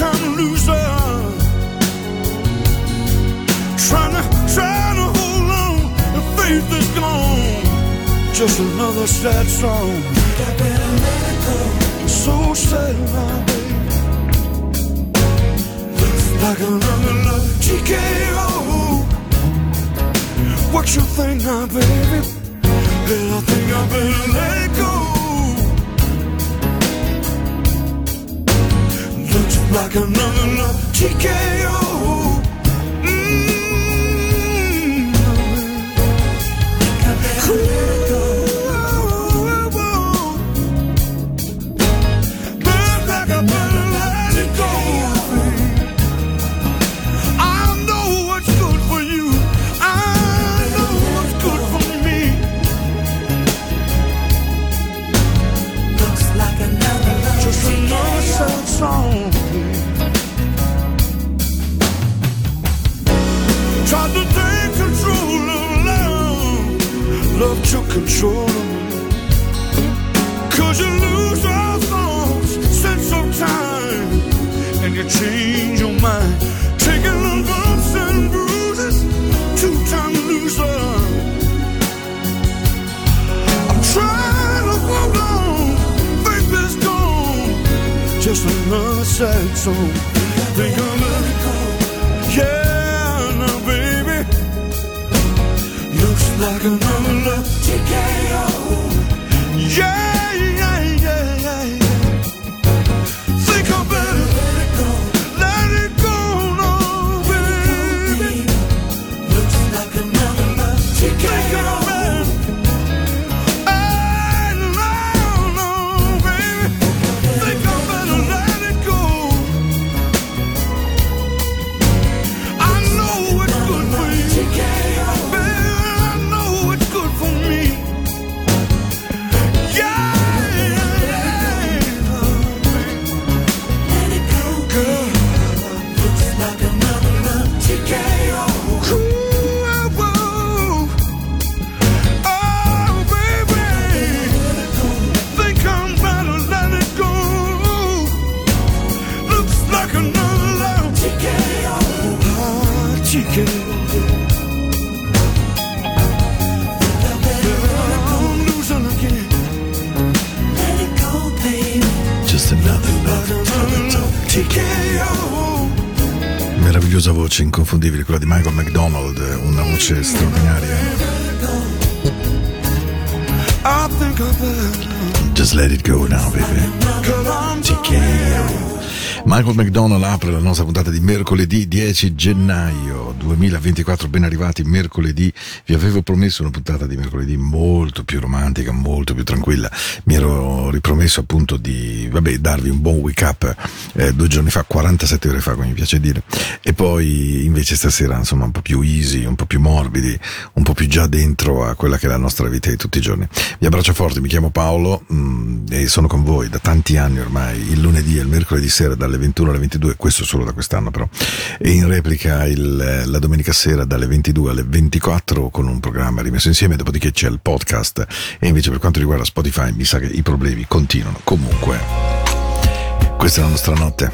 two-time loser. Trying to, trying to hold on. The faith is gone. Just another sad song. Better let it go. So sad now, baby. Like another love TKO. What you think now, baby? Well, I think I better let it go. Like another TKO. Control of me. Cause you lose all thoughts, sense of time. And you change your mind. Taking the bumps and bruises. Two-time loser. I'm trying to hold on. Faith is gone. Just another sad song. Think I'll like another love TKO. Yeah, Meravigliosa voce inconfondibile, quella di Michael McDonald, una voce straordinaria. Just let it go now, baby. Michael McDonald apre la nostra puntata di mercoledì 10 gennaio 2024. Ben arrivati mercoledì. Vi avevo promesso una puntata di mercoledì molto più romantica, molto più tranquilla. Mi ero ripromesso appunto di vabbè, darvi un buon wake up eh, due giorni fa, 47 ore fa, come mi piace dire. E poi invece stasera, insomma, un po' più easy, un po' più morbidi, un po' più già dentro a quella che è la nostra vita di tutti i giorni. Vi abbraccio forte, mi chiamo Paolo mh, e sono con voi da tanti anni ormai, il lunedì e il mercoledì sera dalle 21 alle 22, questo solo da quest'anno però, e in replica il, la domenica sera dalle 22 alle 24 con un programma rimesso insieme, dopodiché c'è il podcast e invece per quanto riguarda Spotify mi sa che i problemi continuano. Comunque, questa è la nostra notte,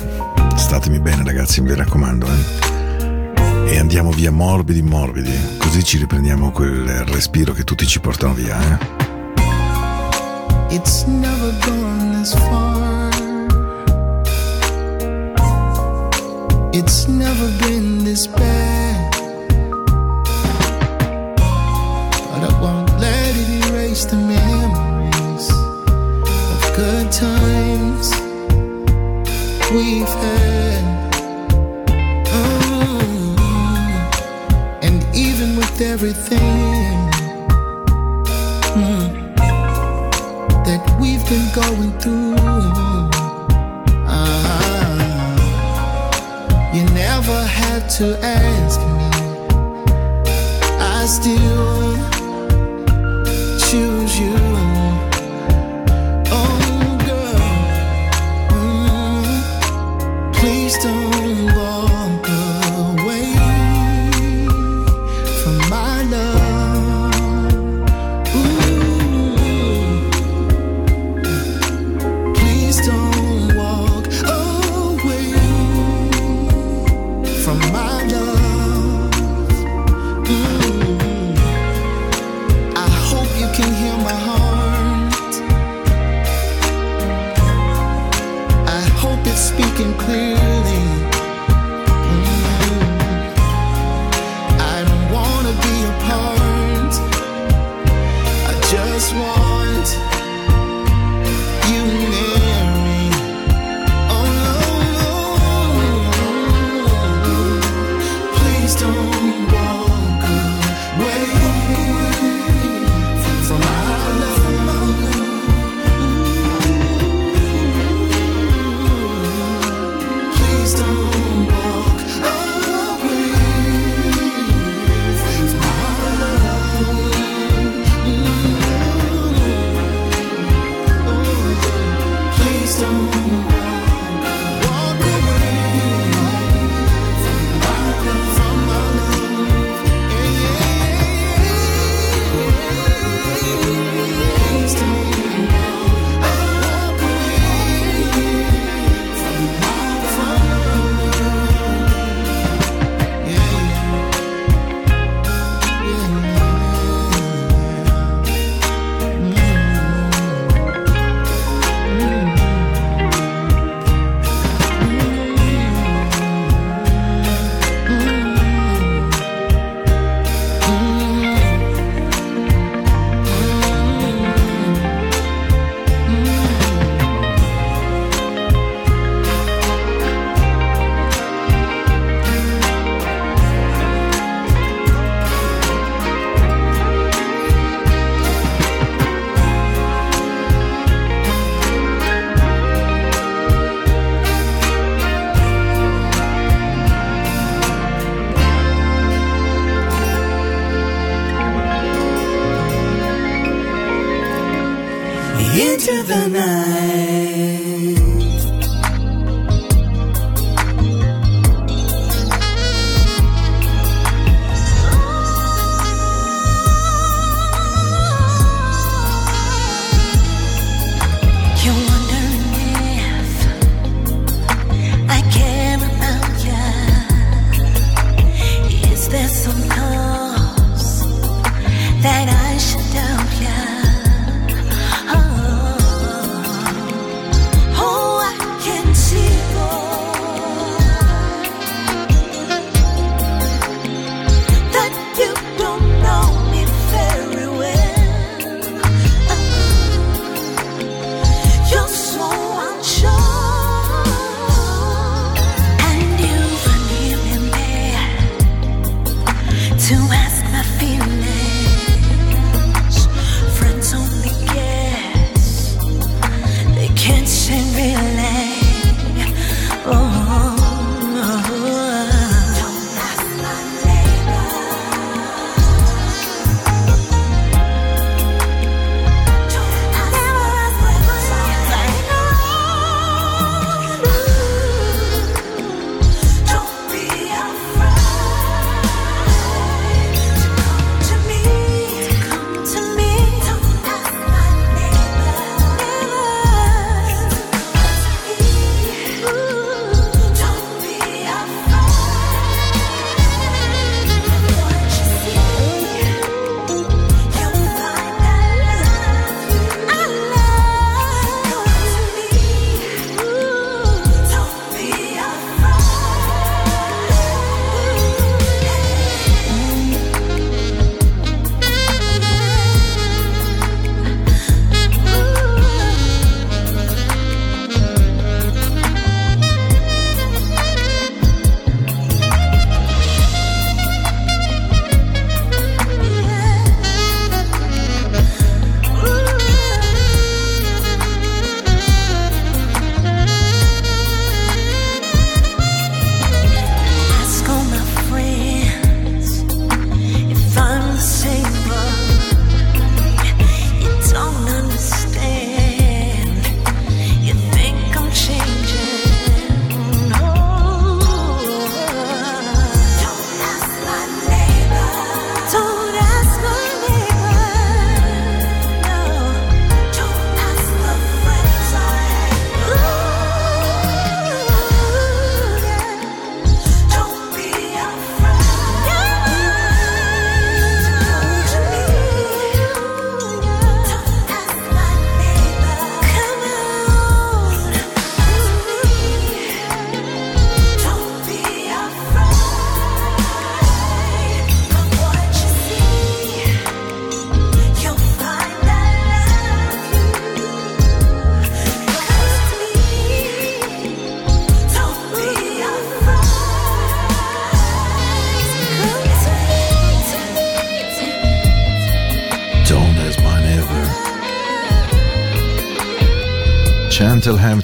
statemi bene ragazzi, mi raccomando. Eh? E andiamo via morbidi morbidi, così ci riprendiamo quel respiro che tutti ci portano via. Eh? It's never gone this far. It's never been this bad. But I won't let it erase the memories of good times we've had. Oh, and even with everything mm, that we've been going through, uh-huh. you never had to ask me. I still lose you. To the night.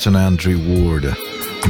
Hampton Andrew Ward.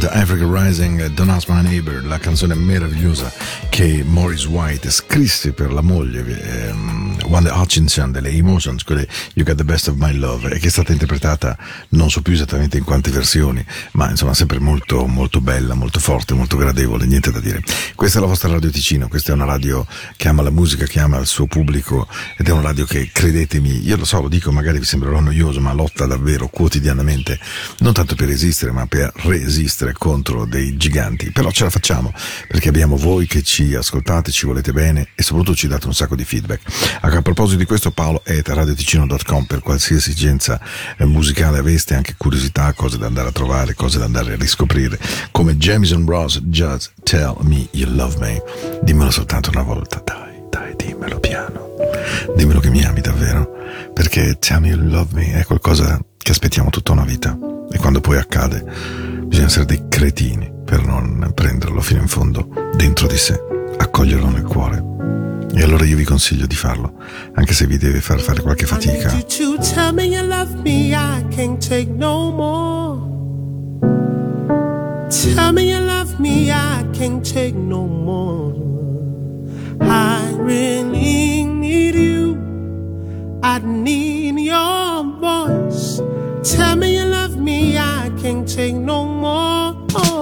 The Africa Rising, Don't Ask My Neighbor, la canzone meravigliosa che Morris White scrisse per la moglie ehm, Wanda Hutchinson delle Emotions, quelle You Got the Best of My Love, e che è stata interpretata non so più esattamente in quante versioni, ma insomma sempre molto, molto bella, molto forte, molto gradevole, niente da dire. Questa è la vostra Radio Ticino, questa è una radio che ama la musica, che ama il suo pubblico ed è una radio che, credetemi, io lo so, lo dico, magari vi sembrerò noioso, ma lotta davvero quotidianamente, non tanto per resistere, ma per resistere contro dei giganti, però ce la facciamo perché abbiamo voi che ci ascoltate, ci volete bene e soprattutto ci date un sacco di feedback. A proposito di questo Paolo è radioticino.com per qualsiasi esigenza eh, musicale aveste, anche curiosità, cose da andare a trovare, cose da andare a riscoprire, come Jamison Ross, Just Tell Me You Love Me. Dimmelo soltanto una volta, dai, dai, dimmelo piano. Dimmelo che mi ami davvero, perché Tell Me You Love Me è qualcosa che aspettiamo tutta una vita e quando poi accade Bisogna essere dei cretini per non prenderlo fino in fondo dentro di sé, accoglierlo nel cuore. E allora io vi consiglio di farlo, anche se vi deve far fare qualche fatica. Tell me you love me, I can't take no more. I really need you. I need your voice. Tell me you love me, I can't take no more.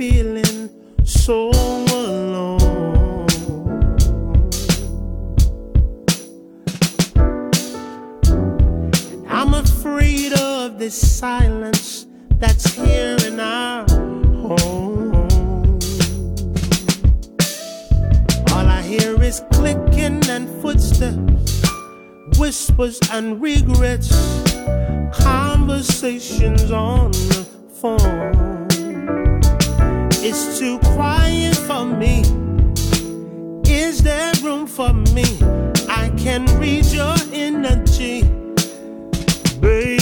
Feeling so alone. I'm afraid of this silence that's here in our home. All I hear is clicking and footsteps, whispers and regrets, conversations on the phone. It's too quiet for me. Is there room for me? I can read your energy. Baby,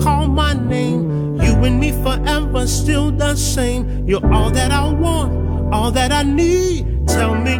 call my name. You and me forever, still the same. You're all that I want, all that I need. Tell me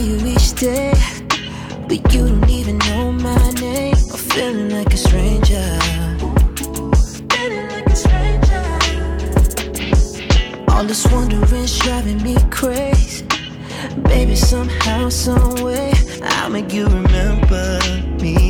You each day. But you don't even know my name. I'm feeling like a stranger. Like a stranger. All this wondering's driving me crazy. Baby, somehow, someway, I'll make you remember me.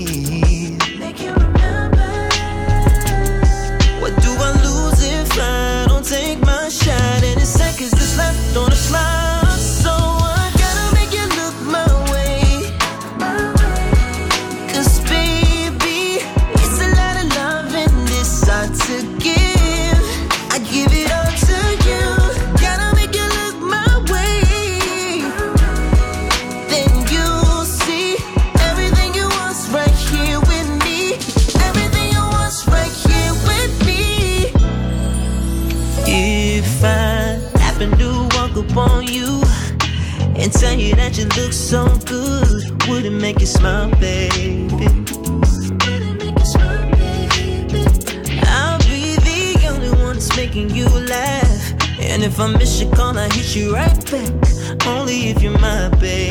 Look so good, would it make you smile, baby? I'll be the only one that's making you laugh. And if I miss your call, I hit you right back. Only if you're my baby.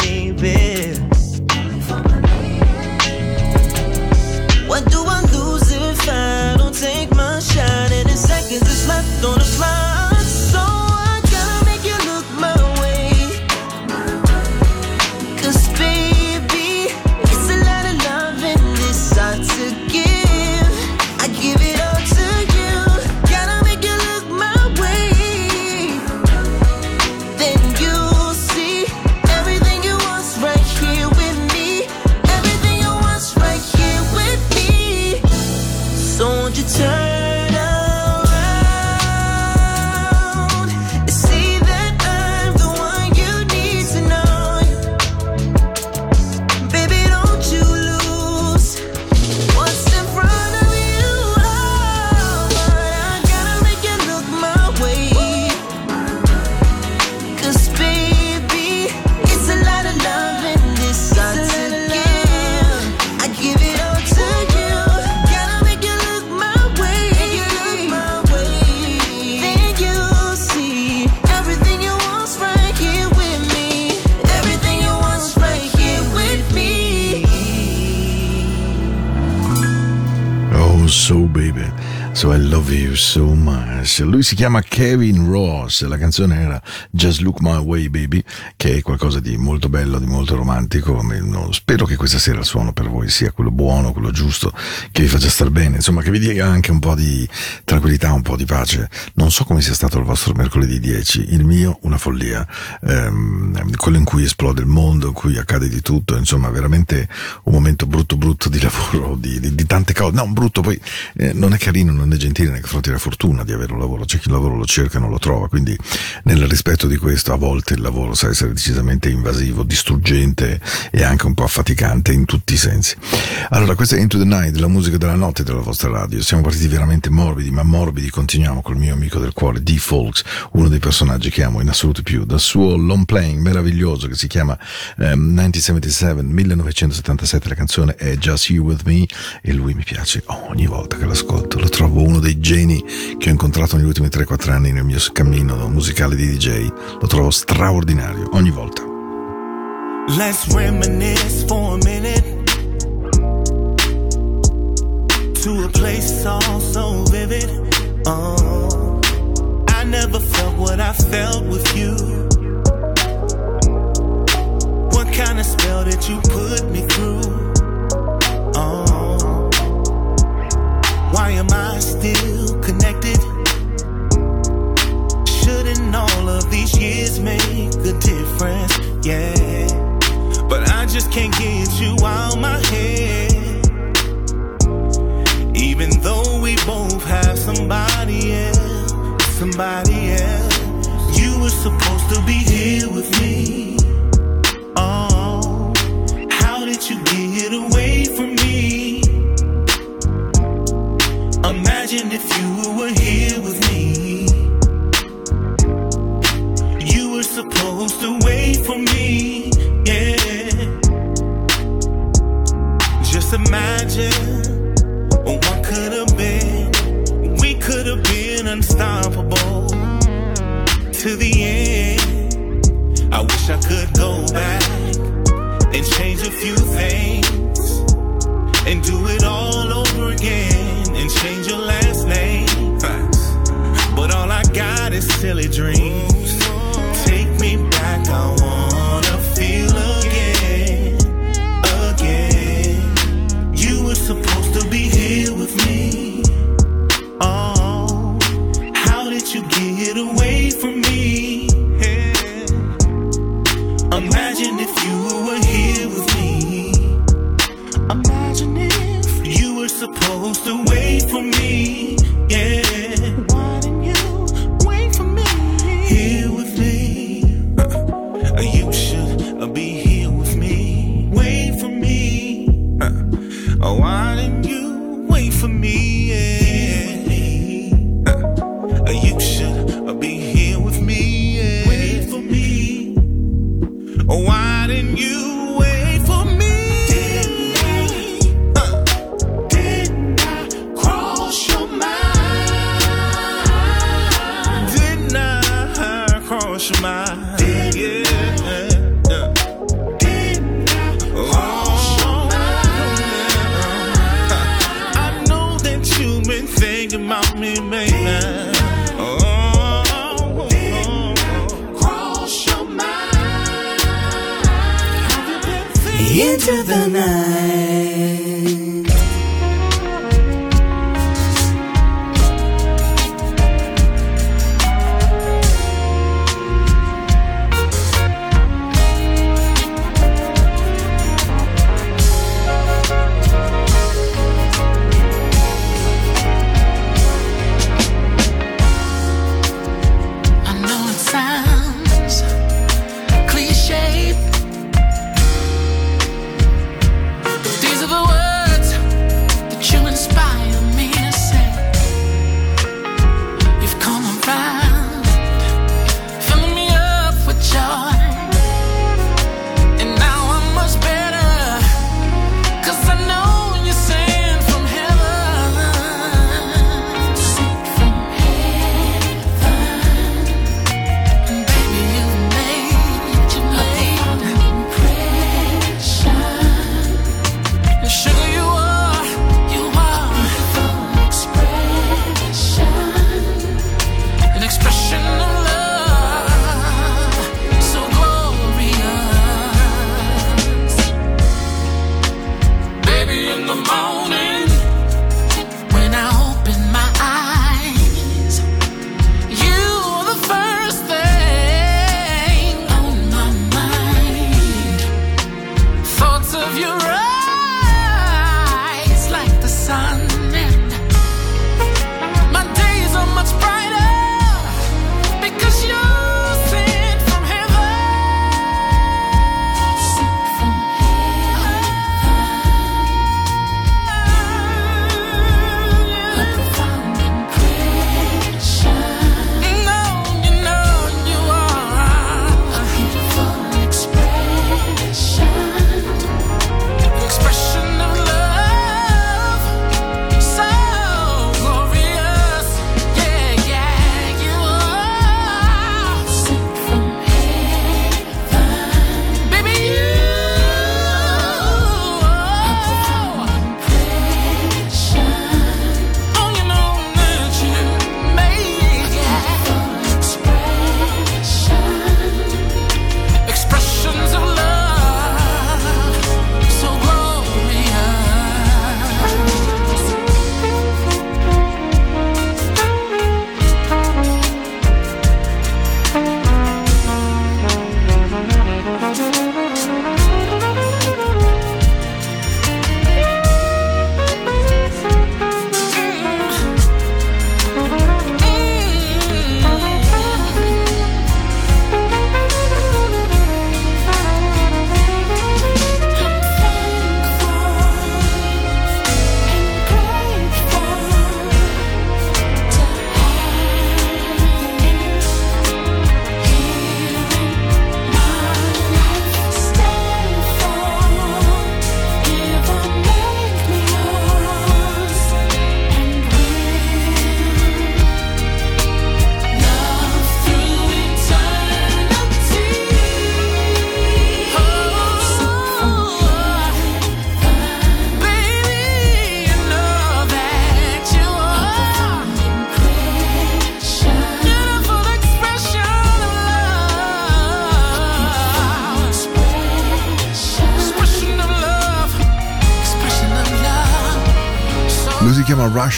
So won't you turn Lui si chiama Kevin Ross. La canzone era Just Look My Way, Baby, che è qualcosa di molto bello, di molto romantico. Spero che questa sera il suono per voi sia quello buono, quello giusto, che vi faccia star bene, insomma, che vi dia anche un po' di tranquillità, un po' di pace. Non so come sia stato il vostro mercoledì 10, il mio una follia, ehm, quello in cui esplode il mondo, in cui accade di tutto, insomma, veramente un momento brutto brutto di lavoro, di, di- di tante cose. No, brutto, poi eh, non è carino, non è gentile nei confronti della fortuna di avere un lavoro, c'è chi il lavoro lo cerca e non lo trova, quindi nel rispetto di questo a volte il lavoro sa essere decisamente invasivo, distruggente e anche un po' affaticante in tutti i sensi. Allora, questa è Into the Night, la musica della notte della vostra radio. Siamo partiti veramente morbidi, ma morbidi continuiamo col mio amico del cuore, D. Folks, uno dei personaggi che amo in assoluto più, dal suo long playing meraviglioso che si chiama ehm, 1977, 1977, la canzone è Just You With Me e lui mi piace ogni volta che l'ascolto, lo trovo uno dei geni che ho incontrato negli ultimi 3-4 anni nel mio cammino musicale di DJ, lo trovo straordinario ogni volta. Let's reminisce for a minute to a place all so vivid. Oh, I never felt what I felt with you. What kind of spell did you put me through? Oh, why am I still years make a difference, yeah. But I just can't get you out my head. Even though we both have somebody else, somebody else. You were supposed to be here with me. Oh, how did you get away from me? Imagine if you were here with supposed to for me. Yeah. Just imagine what could have been. We could have been unstoppable to the end. I wish I could go back and change a few things and do it all over again and change your last name. But all I got is silly dreams. supposed to wait for me. Yeah.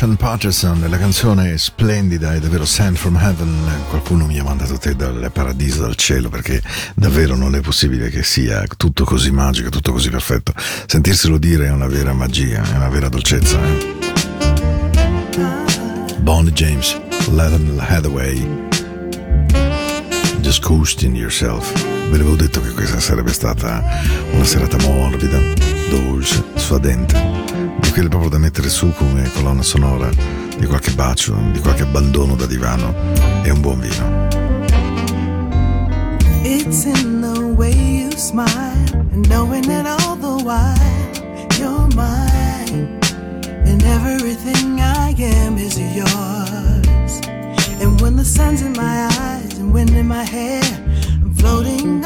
Russian Patterson, la canzone è splendida, è davvero Sand from Heaven. Qualcuno mi ha mandato te dal paradiso, dal cielo, perché davvero non è possibile che sia tutto così magico, tutto così perfetto. Sentirselo dire è una vera magia, è una vera dolcezza. Eh? Bond James, Lennon Hathaway, Just Coasting Yourself. Vi avevo detto che questa sarebbe stata una serata morbida, dolce, suadente di quelle proprio da mettere su come colonna sonora di qualche bacio, di qualche abbandono da divano e un buon vino. It's in the way you smile and knowing that all the while you're mine and everything I am is yours. And when the sun's in my eyes and wind in my hair, I'm floating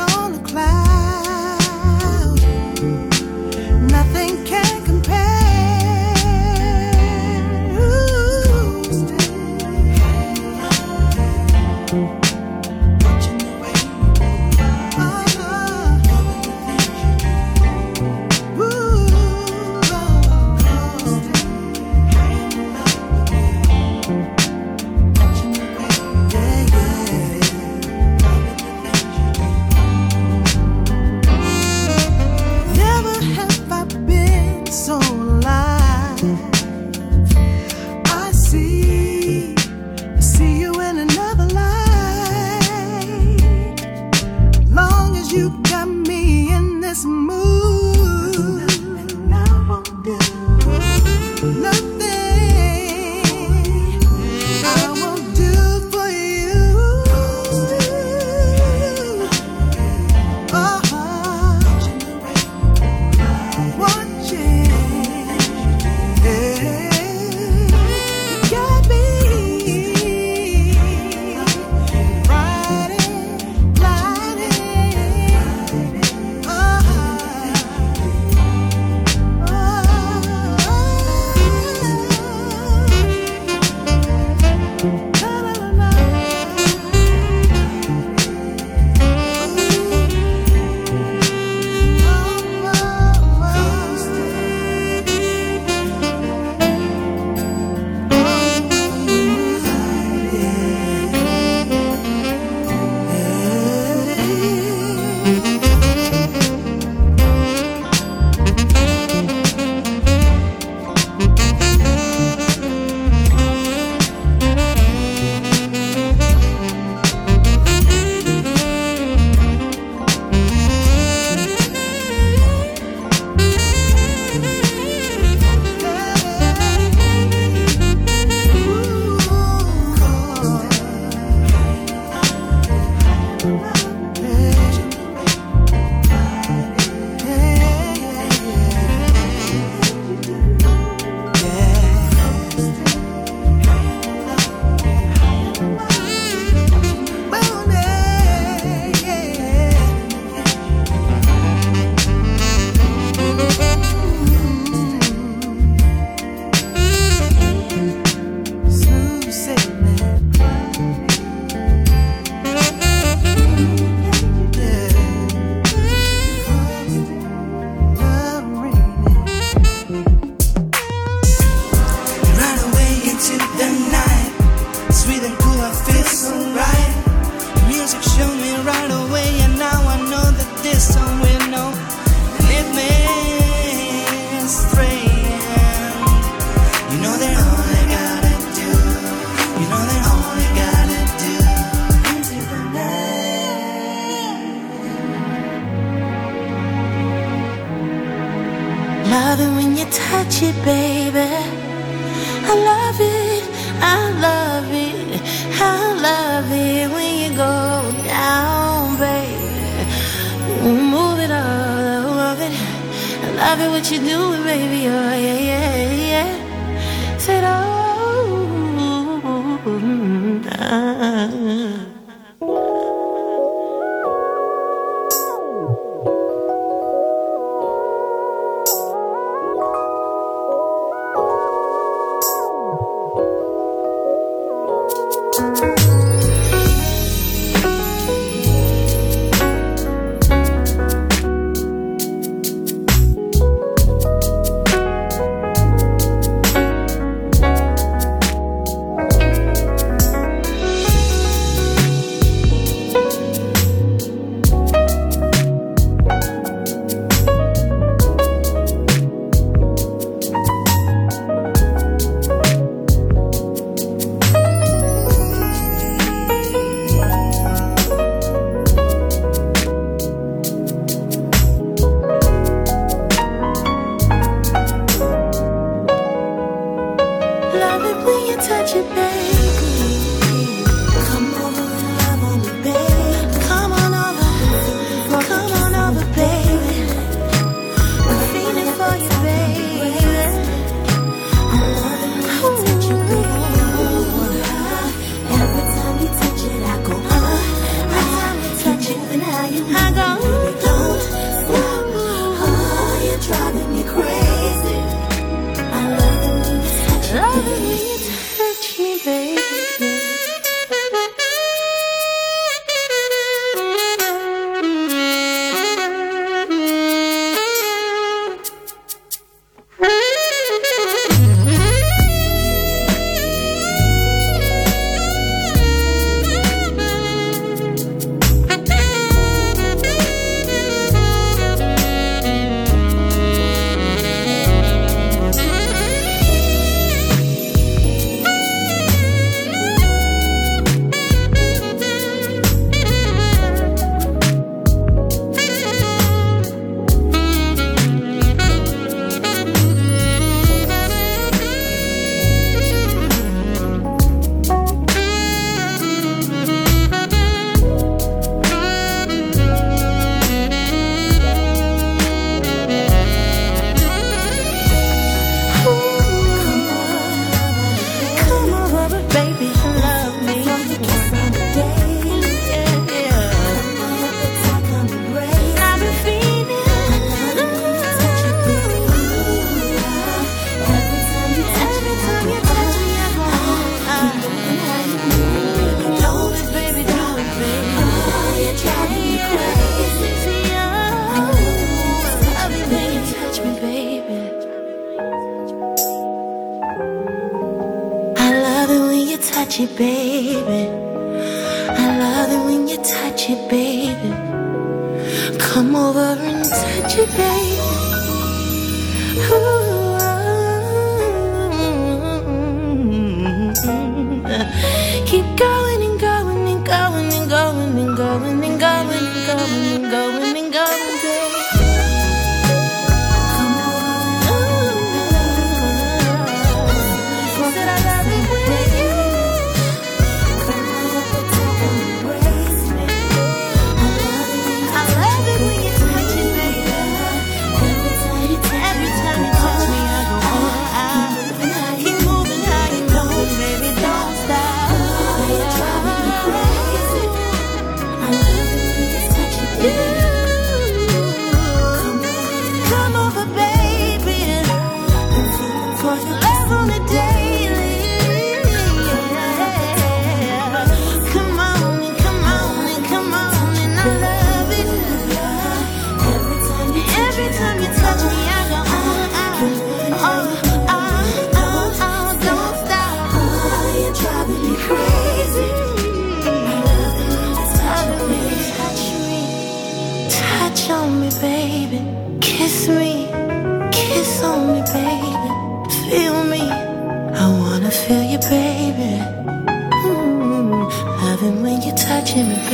Cause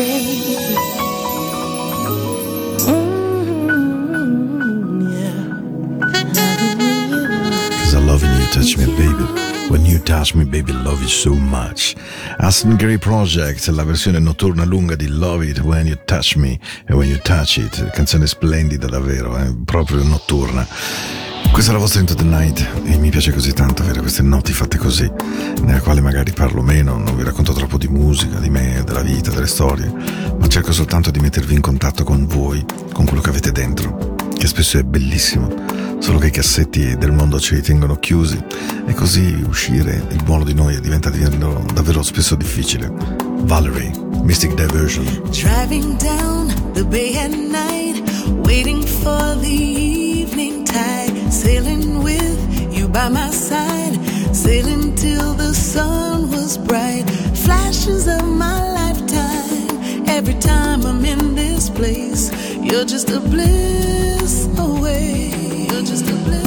I love you touch me, baby. When you touch me, baby, love you so much. Aston Gray Project, la versione notturna lunga di Love It When You Touch Me e When You Touch It. Canzone splendida, davvero, eh? proprio notturna. Questa è la vostra Into the Night e mi piace così tanto avere queste notti fatte così, nella quale magari parlo meno, non vi racconto troppo di musica, di me, della vita, delle storie, ma cerco soltanto di mettervi in contatto con voi, con quello che avete dentro, che spesso è bellissimo, solo che i cassetti del mondo ce li tengono chiusi e così uscire il buono di noi diventa davvero spesso difficile. Valerie, Mystic Diversion. Driving down the bay at night, waiting for the evening sailing with you by my side, sailing till the sun was bright. Flashes of my lifetime, every time I'm in this place, you're just a bliss away. You're just a bliss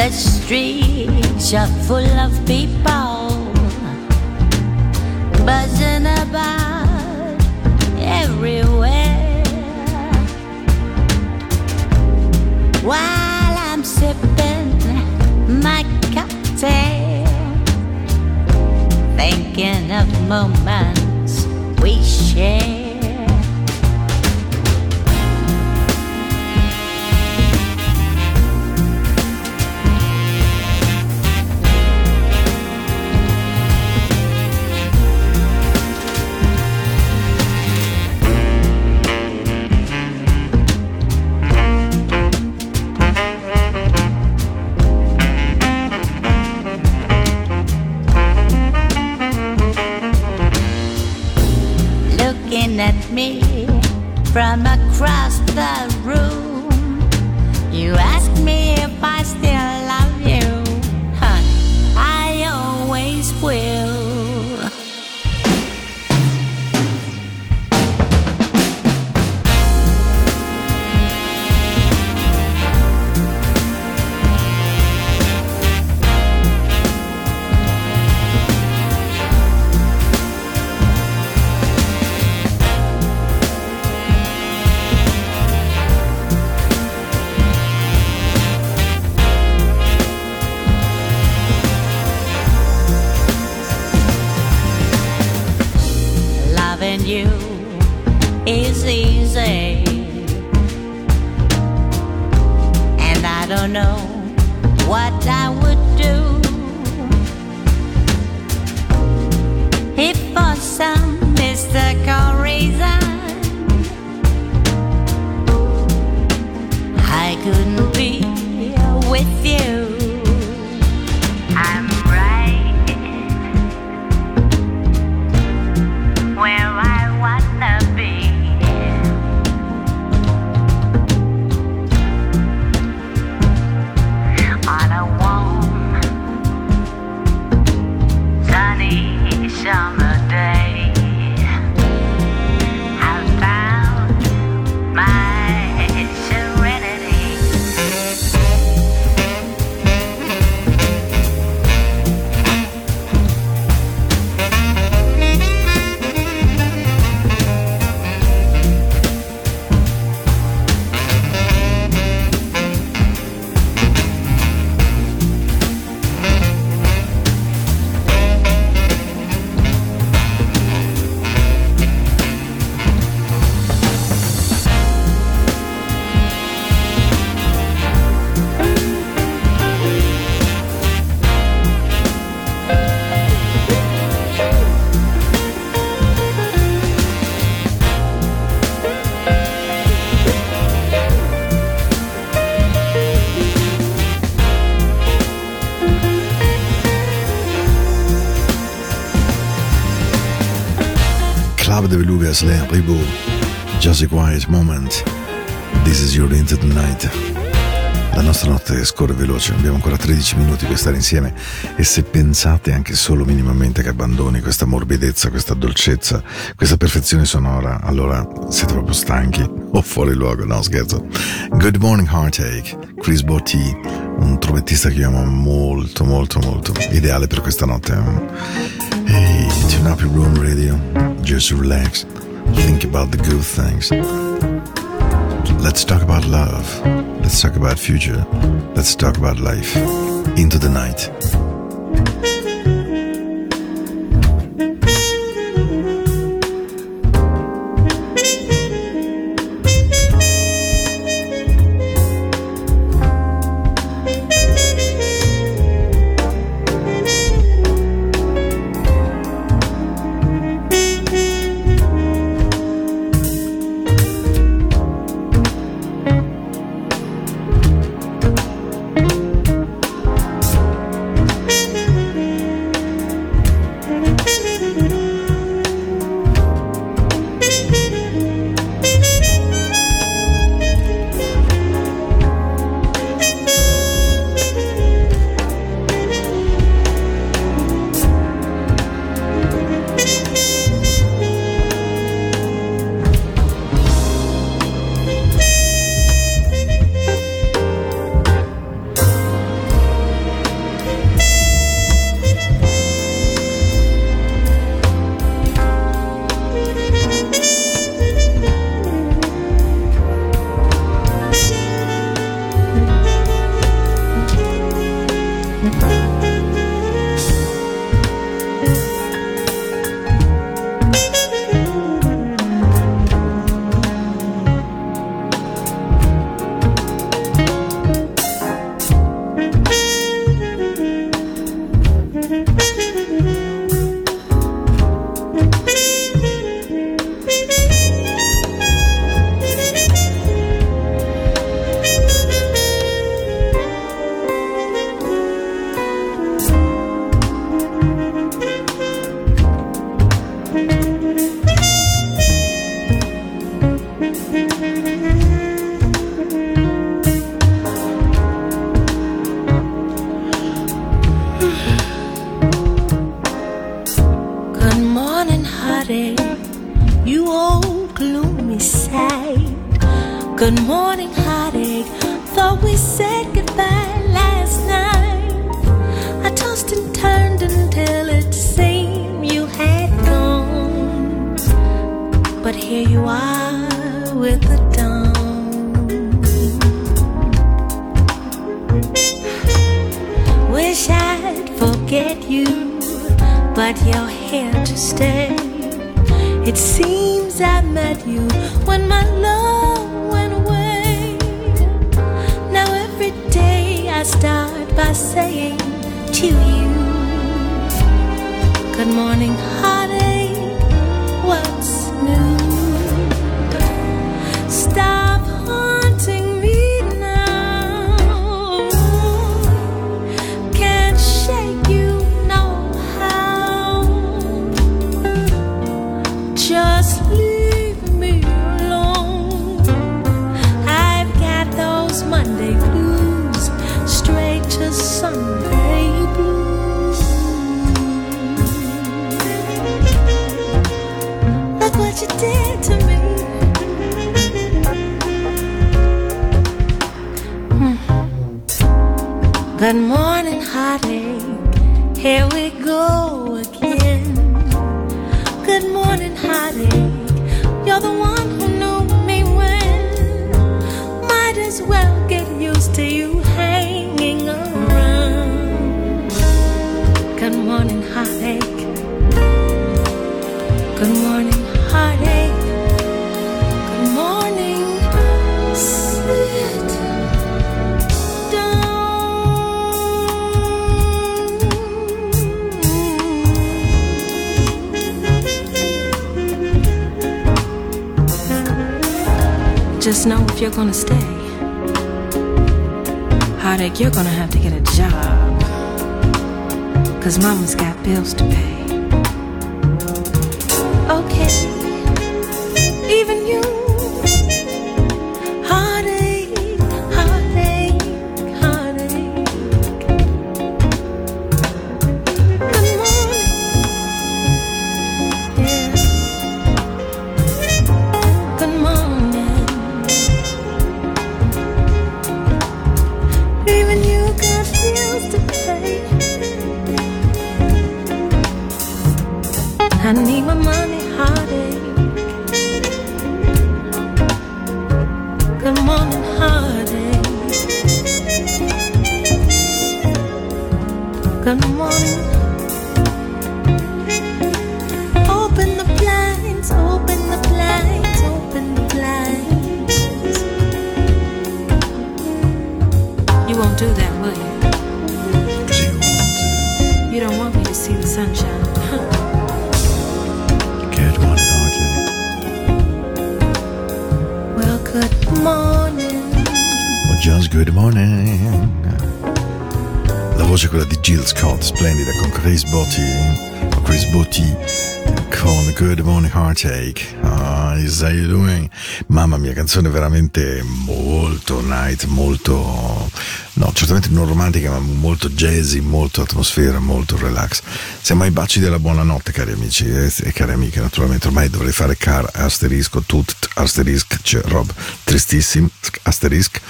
The streets are full of people buzzing about everywhere. While I'm sipping my cocktail, thinking of moments we share. across the Leon Ribot, Just a Quiet Moment, This is Your the Night. La nostra notte scorre veloce, abbiamo ancora 13 minuti per stare insieme e se pensate anche solo minimamente che abbandoni questa morbidezza, questa dolcezza, questa perfezione sonora, allora siete proprio stanchi o fuori luogo, no scherzo. Good Morning Heartache, Chris Botti, un trombettista che amo molto molto molto, ideale per questa notte. Hey, tune up your room radio, just relax, think about the good things. Let's talk about love. Let's talk about future. Let's talk about life. Into the night. Good morning, heartache. Here we go again. Good morning, heartache. You're the one who knew me when. Might as well get used to you hanging around. Good morning, heartache. Good morning, heartache. Just know if you're gonna stay, heartache, you're gonna have to get a job. Cause mama's got bills to pay. To see the sunshine? Good morning, heartache. Well, good morning. Or just good morning. La voce è quella di Jill Scott, splendida, con Chris Botti, Chris Botti, con Good Morning Heartache. Ah, how you doing? Mamma mia, canzone veramente molto night, molto, no, certamente non romantica, ma molto jazzy, molto atmosfera, molto relax. Siamo ai baci della buonanotte, cari amici e, e cari amiche, naturalmente. Ormai dovrei fare car asterisco, tut asterisc, cioè rob tristissimo, asterisc,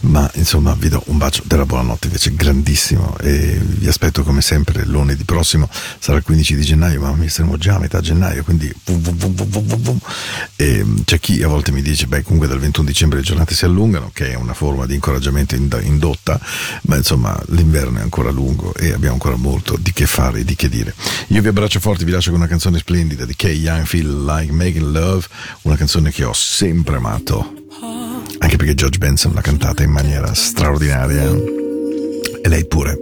ma insomma vi do un bacio della buonanotte invece grandissimo e vi aspetto come sempre lunedì prossimo, sarà il 15 di gennaio, ma mi saremo già a metà gennaio, quindi vum, vum, vum. E c'è chi a volte mi dice, beh comunque dal 21 dicembre le giornate si allungano, che è una forma di incoraggiamento ind- indotta, ma insomma l'inverno è ancora lungo e abbiamo ancora molto di che fare e di che dire. Io vi abbraccio forte, vi lascio con una canzone splendida di Kay Young, Feel Like Making Love, una canzone che ho sempre amato, anche perché George Benson l'ha cantata in maniera straordinaria. E lei pure.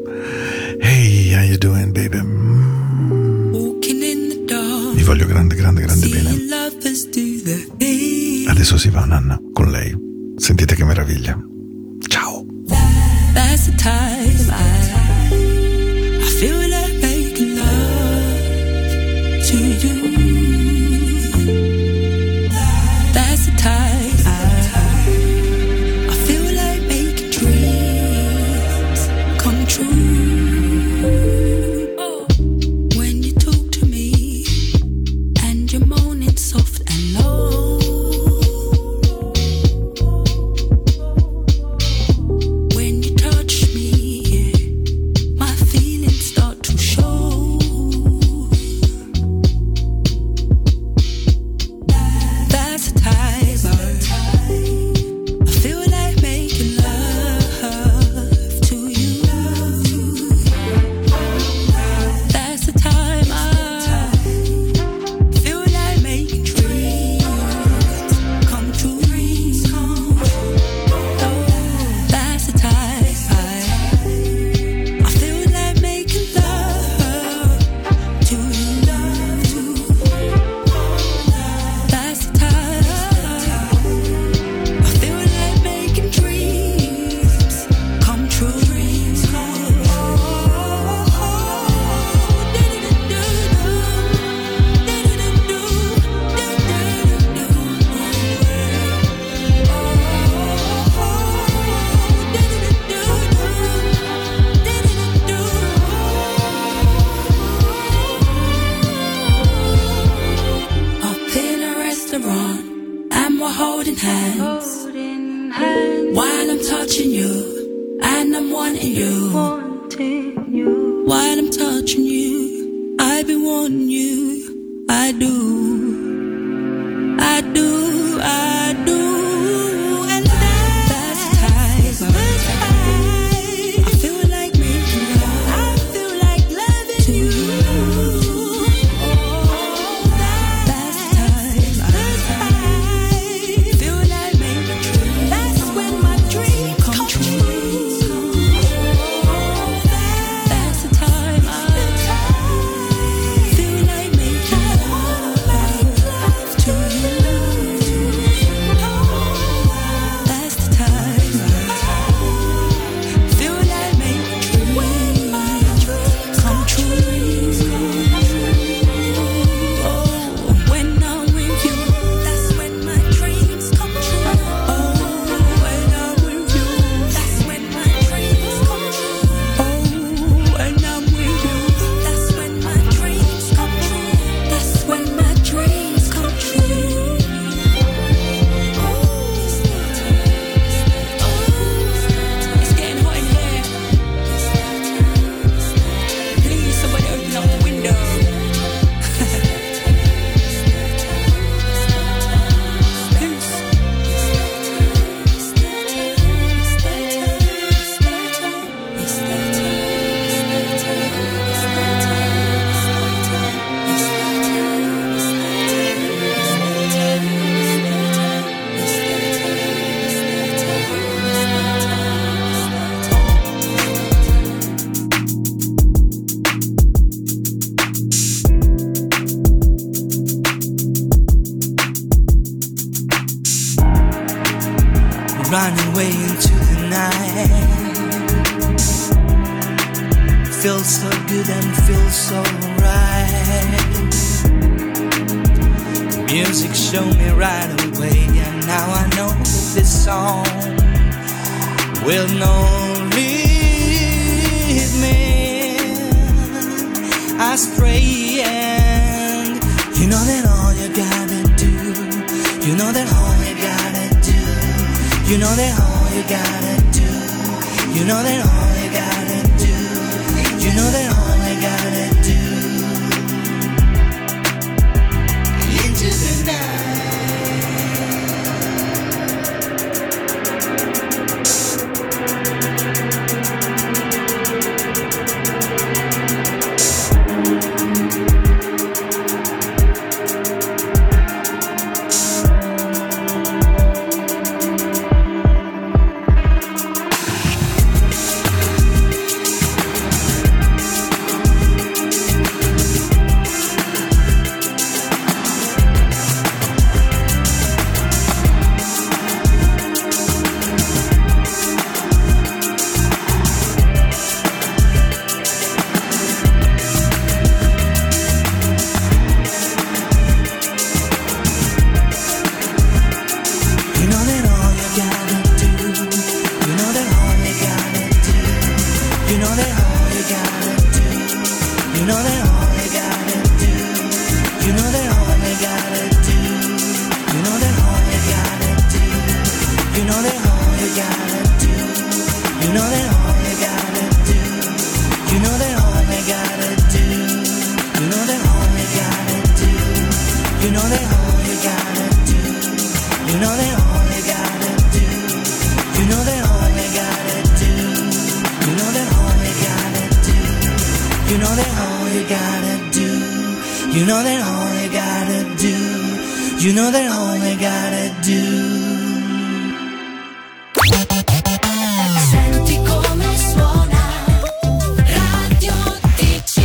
Hey, how you doing, baby? Vi voglio grande, grande, grande bene. Adesso si va, Nanna, con lei. Sentite che meraviglia. You know that all you gotta do, you know that all you gotta do, you know that all you gotta do. Into the night.